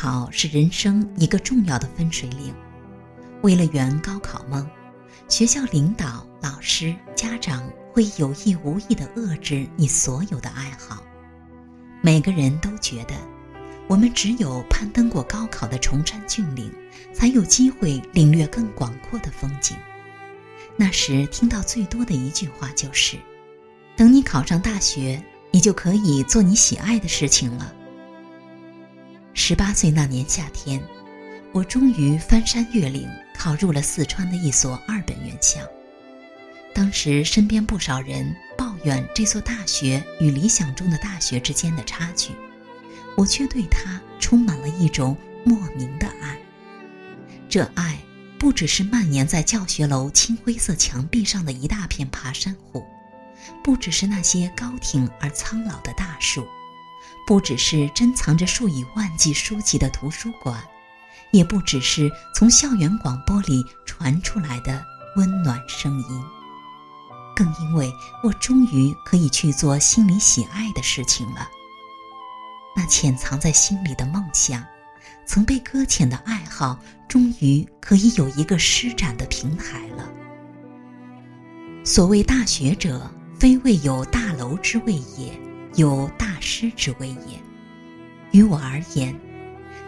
考是人生一个重要的分水岭。为了圆高考梦，学校领导、老师、家长会有意无意地遏制你所有的爱好。每个人都觉得，我们只有攀登过高考的崇山峻岭，才有机会领略更广阔的风景。那时听到最多的一句话就是：“等你考上大学，你就可以做你喜爱的事情了。”十八岁那年夏天，我终于翻山越岭，考入了四川的一所二本院校。当时身边不少人抱怨这所大学与理想中的大学之间的差距，我却对它充满了一种莫名的爱。这爱不只是蔓延在教学楼青灰色墙壁上的一大片爬山虎，不只是那些高挺而苍老的大树。不只是珍藏着数以万计书籍的图书馆，也不只是从校园广播里传出来的温暖声音，更因为我终于可以去做心里喜爱的事情了。那潜藏在心里的梦想，曾被搁浅的爱好，终于可以有一个施展的平台了。所谓大学者，非未有大楼之谓也。有大师之谓也。于我而言，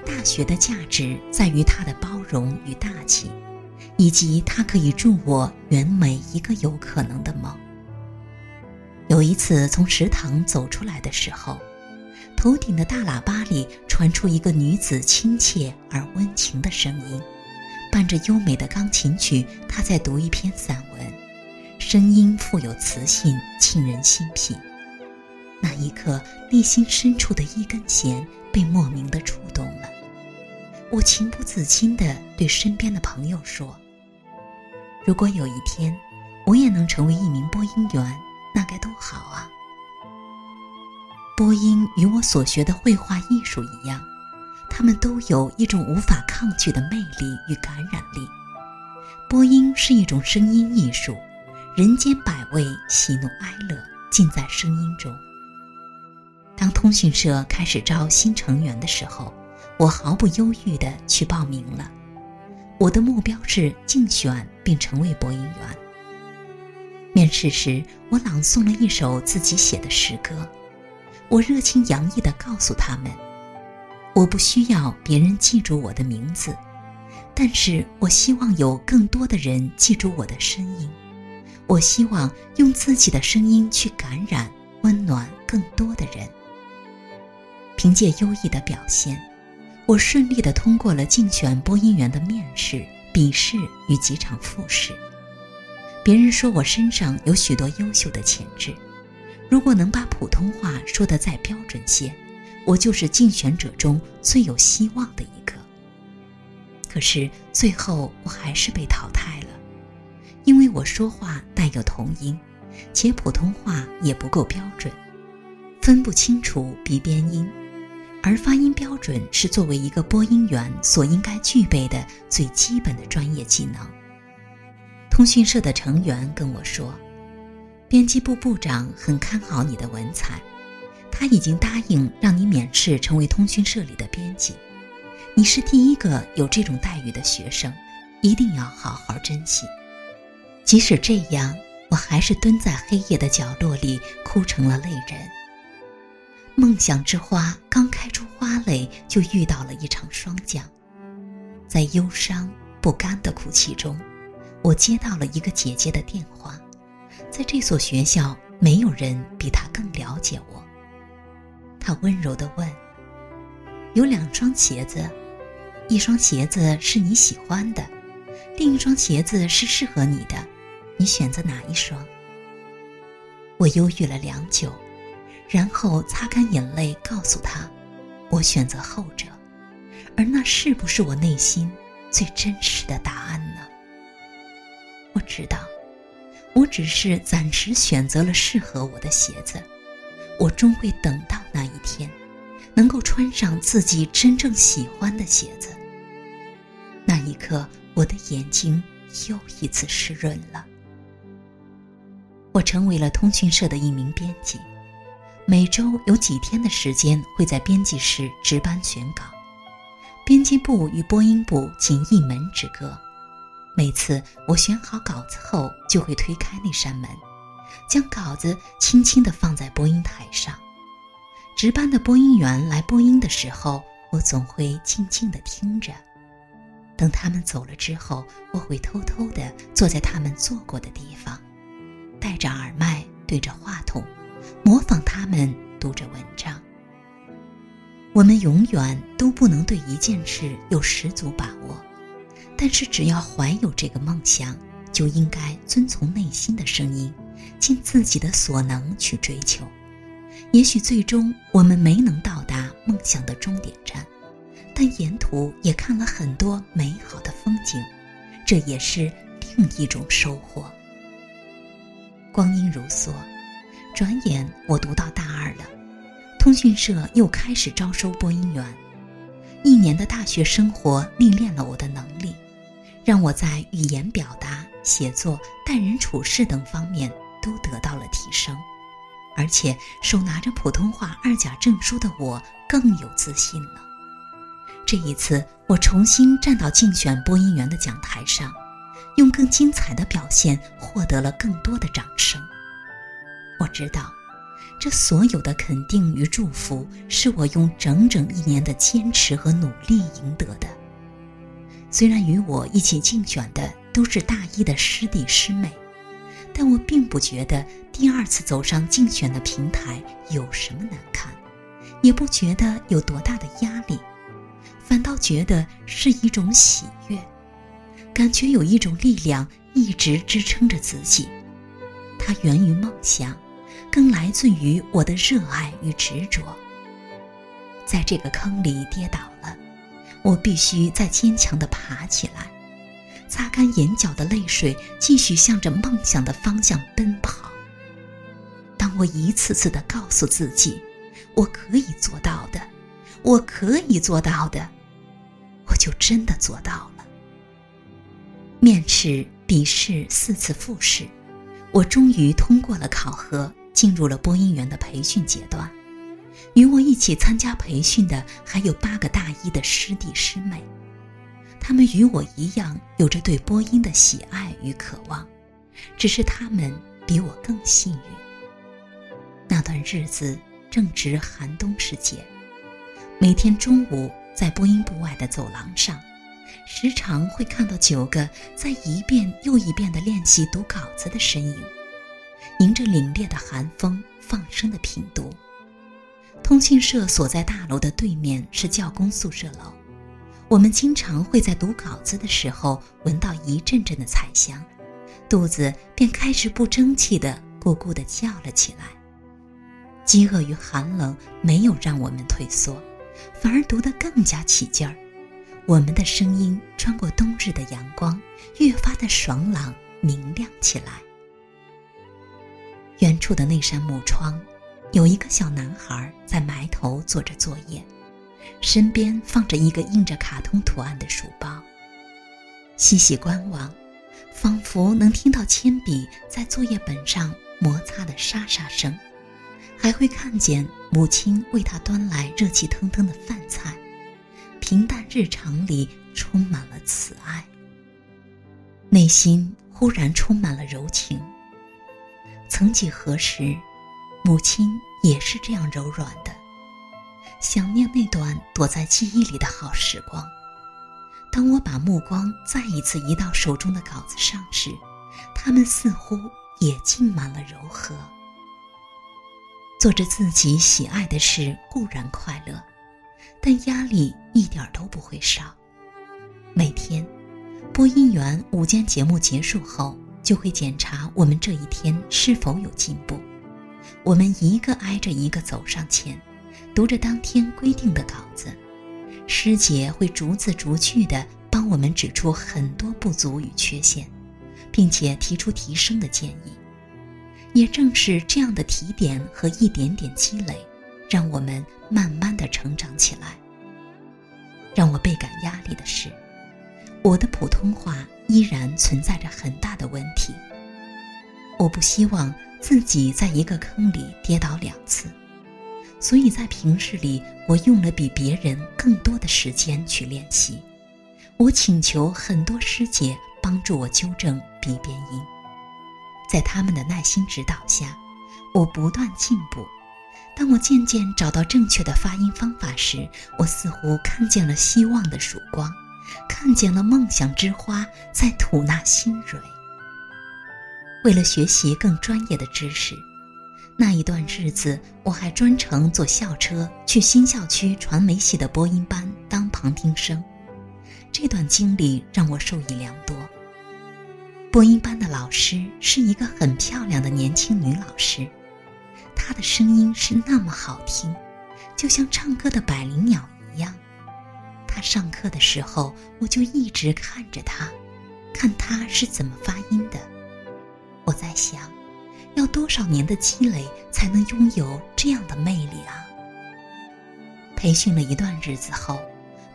大学的价值在于它的包容与大气，以及它可以助我圆每一个有可能的梦。有一次从食堂走出来的时候，头顶的大喇叭里传出一个女子亲切而温情的声音，伴着优美的钢琴曲，她在读一篇散文，声音富有磁性，沁人心脾。那一刻，内心深处的一根弦被莫名的触动了。我情不自禁地对身边的朋友说：“如果有一天，我也能成为一名播音员，那该多好啊！”播音与我所学的绘画艺术一样，它们都有一种无法抗拒的魅力与感染力。播音是一种声音艺术，人间百味，喜怒哀乐尽在声音中。通讯社开始招新成员的时候，我毫不犹豫地去报名了。我的目标是竞选并成为播音员。面试时，我朗诵了一首自己写的诗歌。我热情洋溢地告诉他们：“我不需要别人记住我的名字，但是我希望有更多的人记住我的声音。我希望用自己的声音去感染、温暖更多的人。”凭借优异的表现，我顺利地通过了竞选播音员的面试、笔试与几场复试。别人说我身上有许多优秀的潜质，如果能把普通话说得再标准些，我就是竞选者中最有希望的一个。可是最后我还是被淘汰了，因为我说话带有童音，且普通话也不够标准，分不清楚鼻边音。而发音标准是作为一个播音员所应该具备的最基本的专业技能。通讯社的成员跟我说，编辑部部长很看好你的文采，他已经答应让你免试成为通讯社里的编辑。你是第一个有这种待遇的学生，一定要好好珍惜。即使这样，我还是蹲在黑夜的角落里哭成了泪人。梦想之花刚开出花蕾，就遇到了一场霜降。在忧伤不甘的哭泣中，我接到了一个姐姐的电话。在这所学校，没有人比她更了解我。她温柔地问：“有两双鞋子，一双鞋子是你喜欢的，另一双鞋子是适合你的，你选择哪一双？”我犹豫了良久。然后擦干眼泪，告诉他：“我选择后者。”而那是不是我内心最真实的答案呢？我知道，我只是暂时选择了适合我的鞋子，我终会等到那一天，能够穿上自己真正喜欢的鞋子。那一刻，我的眼睛又一次湿润了。我成为了通讯社的一名编辑。每周有几天的时间会在编辑室值班选稿，编辑部与播音部仅一门之隔。每次我选好稿子后，就会推开那扇门，将稿子轻轻地放在播音台上。值班的播音员来播音的时候，我总会静静地听着。等他们走了之后，我会偷偷地坐在他们坐过的地方，戴着耳麦对着话筒，模仿他们读着文章。我们永远都不能对一件事有十足把握。但是，只要怀有这个梦想，就应该遵从内心的声音，尽自己的所能去追求。也许最终我们没能到达梦想的终点站，但沿途也看了很多美好的风景，这也是另一种收获。光阴如梭，转眼我读到大二了，通讯社又开始招收播音员。一年的大学生活历练了我的能力。让我在语言表达、写作、待人处事等方面都得到了提升，而且手拿着普通话二甲证书的我更有自信了。这一次，我重新站到竞选播音员的讲台上，用更精彩的表现获得了更多的掌声。我知道，这所有的肯定与祝福是我用整整一年的坚持和努力赢得的。虽然与我一起竞选的都是大一的师弟师妹，但我并不觉得第二次走上竞选的平台有什么难看，也不觉得有多大的压力，反倒觉得是一种喜悦，感觉有一种力量一直支撑着自己，源于梦想，更来自于我的热爱与执着。在这个坑里跌倒了。我必须再坚强地爬起来，擦干眼角的泪水，继续向着梦想的方向奔跑。当我一次次地告诉自己，我可以做到的，我可以做到的，我就真的做到了。面试、笔试四次复试，我终于通过了考核，进入了播音员的培训阶段。与我一起参加培训的还有八个大一的师弟师妹，他们与我一样有着对播音的喜爱与渴望，只是他们比我更幸运。那段日子正值寒冬时节，每天中午在播音部外的走廊上，时常会看到九个在一遍又一遍地练习读稿子的身影，迎着凛冽的寒风放声的品读。通讯社所在大楼的对面是教工宿舍楼，我们经常会在读稿子的时候闻到一阵阵的彩香，肚子便开始不争气的咕咕的叫了起来。饥饿与寒冷没有让我们退缩，反而读得更加起劲儿。我们的声音穿过冬日的阳光，越发的爽朗明亮起来。远处的那扇木窗。有一个小男孩在埋头做着作业，身边放着一个印着卡通图案的书包。细细观望，仿佛能听到铅笔在作业本上摩擦的沙沙声，还会看见母亲为他端来热气腾腾的饭菜。平淡日常里充满了慈爱，内心忽然充满了柔情。曾几何时。母亲也是这样柔软的，想念那段躲在记忆里的好时光。当我把目光再一次移到手中的稿子上时，他们似乎也浸满了柔和。做着自己喜爱的事固然快乐，但压力一点都不会少。每天，播音员午间节目结束后，就会检查我们这一天是否有进步。我们一个挨着一个走上前，读着当天规定的稿子，师姐会逐字逐句地帮我们指出很多不足与缺陷，并且提出提升的建议。也正是这样的提点和一点点积累，让我们慢慢的成长起来。让我倍感压力的是，我的普通话依然存在着很大的问题。我不希望。自己在一个坑里跌倒两次，所以在平日里，我用了比别人更多的时间去练习。我请求很多师姐帮助我纠正鼻边音，在他们的耐心指导下，我不断进步。当我渐渐找到正确的发音方法时，我似乎看见了希望的曙光，看见了梦想之花在吐纳新蕊。为了学习更专业的知识，那一段日子我还专程坐校车去新校区传媒系的播音班当旁听生。这段经历让我受益良多。播音班的老师是一个很漂亮的年轻女老师。他的声音是那么好听，就像唱歌的百灵鸟一样。他上课的时候，我就一直看着他，看他是怎么发音的。我在想，要多少年的积累才能拥有这样的魅力啊？培训了一段日子后，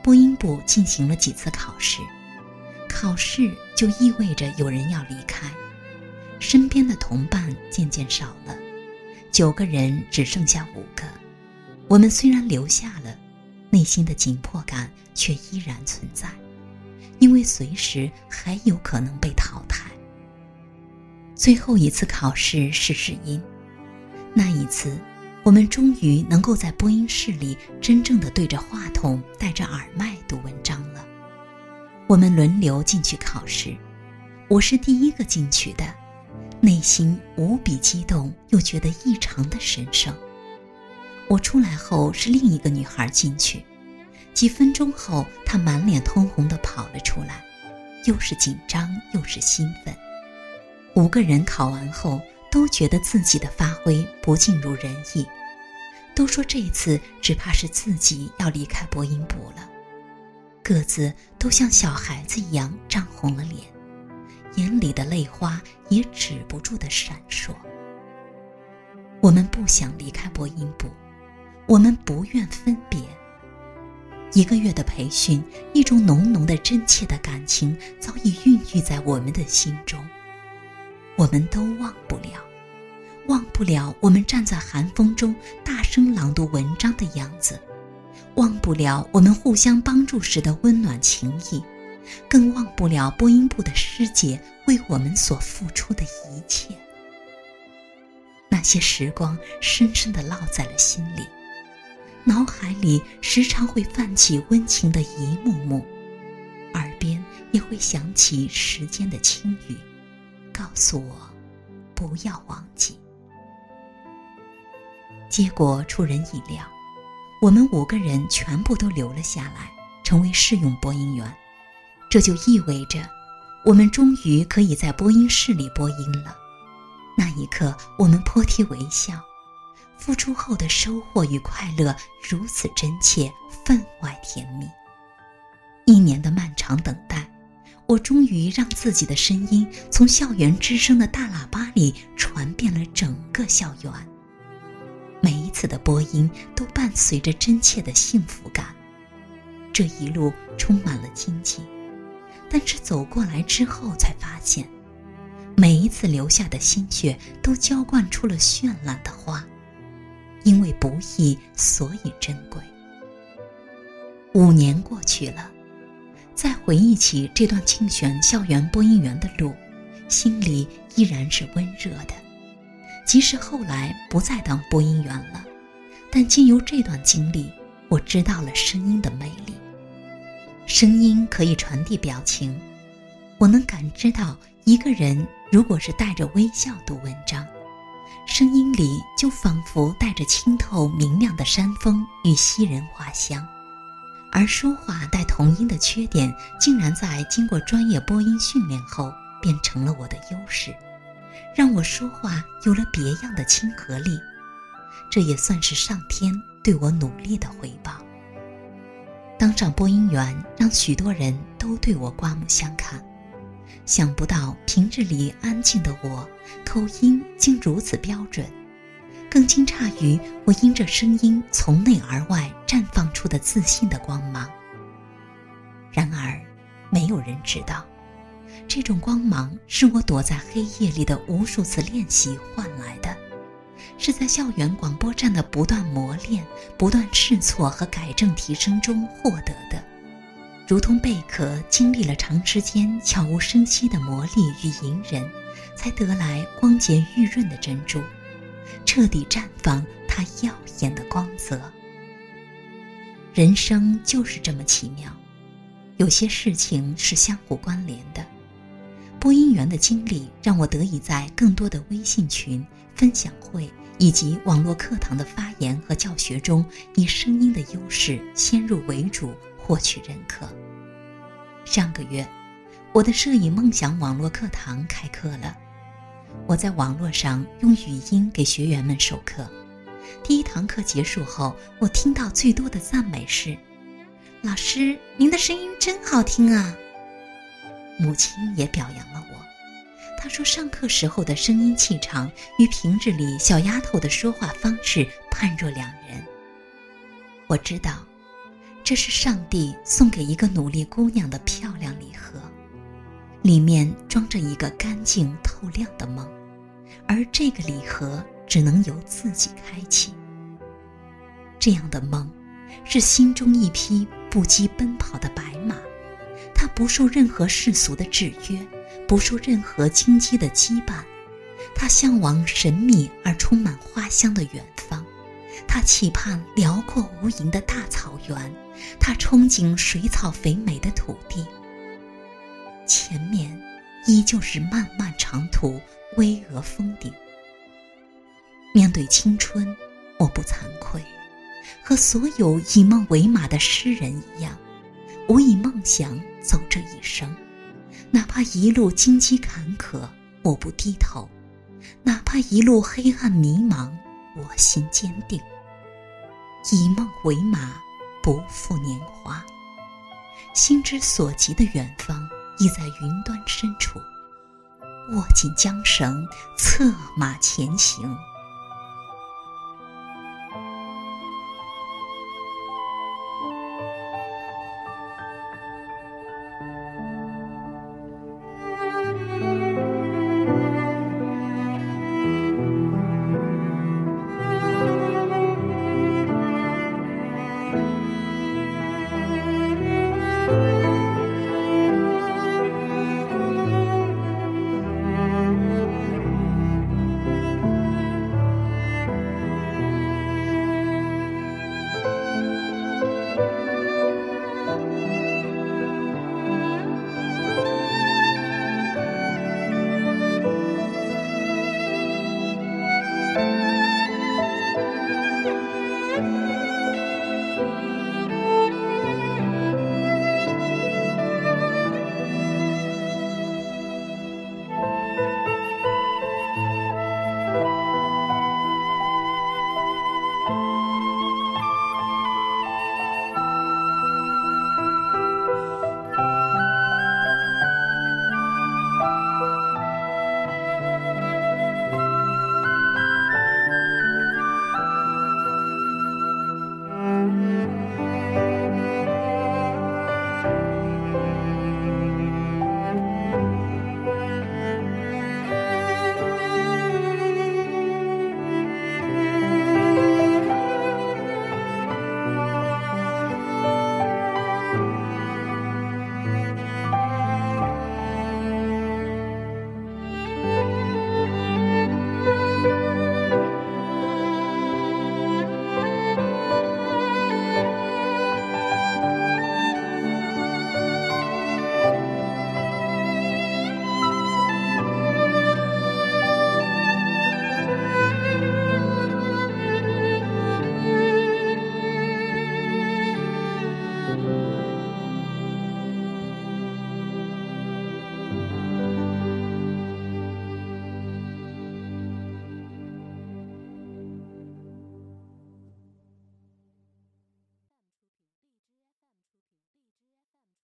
播音部进行了几次考试，考试就意味着有人要离开，身边的同伴渐渐少了。九个人只剩下五个，我们虽然留下了，内心的紧迫感却依然存在，因为随时还有可能被淘汰。最后一次考试是试音，那一次，我们终于能够在播音室里真正的对着话筒、戴着耳麦读文章了。我们轮流进去考试，我是第一个进去的。内心无比激动，又觉得异常的神圣。我出来后是另一个女孩进去，几分钟后，她满脸通红的跑了出来，又是紧张又是兴奋。五个人考完后都觉得自己的发挥不尽如人意，都说这次只怕是自己要离开播音部了，各自都像小孩子一样涨红了脸。眼里的泪花也止不住的闪烁。我们不想离开播音部，我们不愿分别。一个月的培训，一种浓浓的真切的感情早已孕育在我们的心中。我们都忘不了，忘不了我们站在寒风中大声朗读文章的样子，忘不了我们互相帮助时的温暖情谊。更忘不了播音部的师姐为我们所付出的一切，那些时光深深的烙在了心里，脑海里时常会泛起温情的一幕幕，耳边也会响起时间的轻语，告诉我不要忘记。结果出人意料，我们五个人全部都留了下来，成为试用播音员。这就意味着，我们终于可以在播音室里播音了。那一刻，我们破涕为笑，付出后的收获与快乐如此真切，分外甜蜜。一年的漫长等待，我终于让自己的声音从校园之声的大喇叭里传遍了整个校园。每一次的播音都伴随着真切的幸福感，这一路充满了荆棘。但是走过来之后，才发现，每一次流下的心血都浇灌出了绚烂的花，因为不易，所以珍贵。五年过去了，再回忆起这段竞选校园播音员的路，心里依然是温热的。即使后来不再当播音员了，但经由这段经历，我知道了声音的魅力。声音可以传递表情，我能感知到一个人如果是带着微笑读文章，声音里就仿佛带着清透明亮的山峰与西人花香，而说话带童音的缺点，竟然在经过专业播音训练后变成了我的优势，让我说话有了别样的亲和力，这也算是上天对我努力的回报。当上播音员，让许多人都对我刮目相看。想不到平日里安静的我，口音竟如此标准。更惊诧于我因着声音从内而外绽放出的自信的光芒。然而，没有人知道，这种光芒是我躲在黑夜里的无数次练习换来的，是在校园广播站的不断磨练、不断试错和改正提升中获得的，如同贝壳经历了长时间悄无声息的磨砺与隐忍，才得来光洁玉润的珍珠，彻底绽放它耀眼的光泽。人生就是这么奇妙，有些事情是相互关联的。播音员的经历让我得以在更多的微信群、分享会以及网络课堂的发言和教学中，以声音的优势先入为主，获取认可。上个月，我的摄影梦想网络课堂开课了，我在网络上用语音给学员们授课。第一堂课结束后，我听到最多的赞美是：“老师，您的声音真好听啊！”母亲也表扬了我，她说：“上课时候的声音气场与平日里小丫头的说话方式判若两人。”我知道，这是上帝送给一个努力姑娘的漂亮礼盒，里面装着一个干净透亮的梦，而这个礼盒。只能由自己开启。这样的梦，是心中一匹不羁奔跑的白马，它不受任何世俗的制约，不受任何荆棘的羁绊。他向往神秘而充满花香的远方，他期盼辽阔无垠的大草原，他憧憬水草肥美的土地。前面依旧是漫漫长途，巍峨峰顶。面对青春，我不惭愧，和所有以梦为马的诗人一样，我以梦想走这一生，哪怕一路荆棘坎坷，我不低头；哪怕一路黑暗迷茫，我心坚定。以梦为马，不负年华。心之所及的远方，已在云端深处。握紧缰绳，策马前行。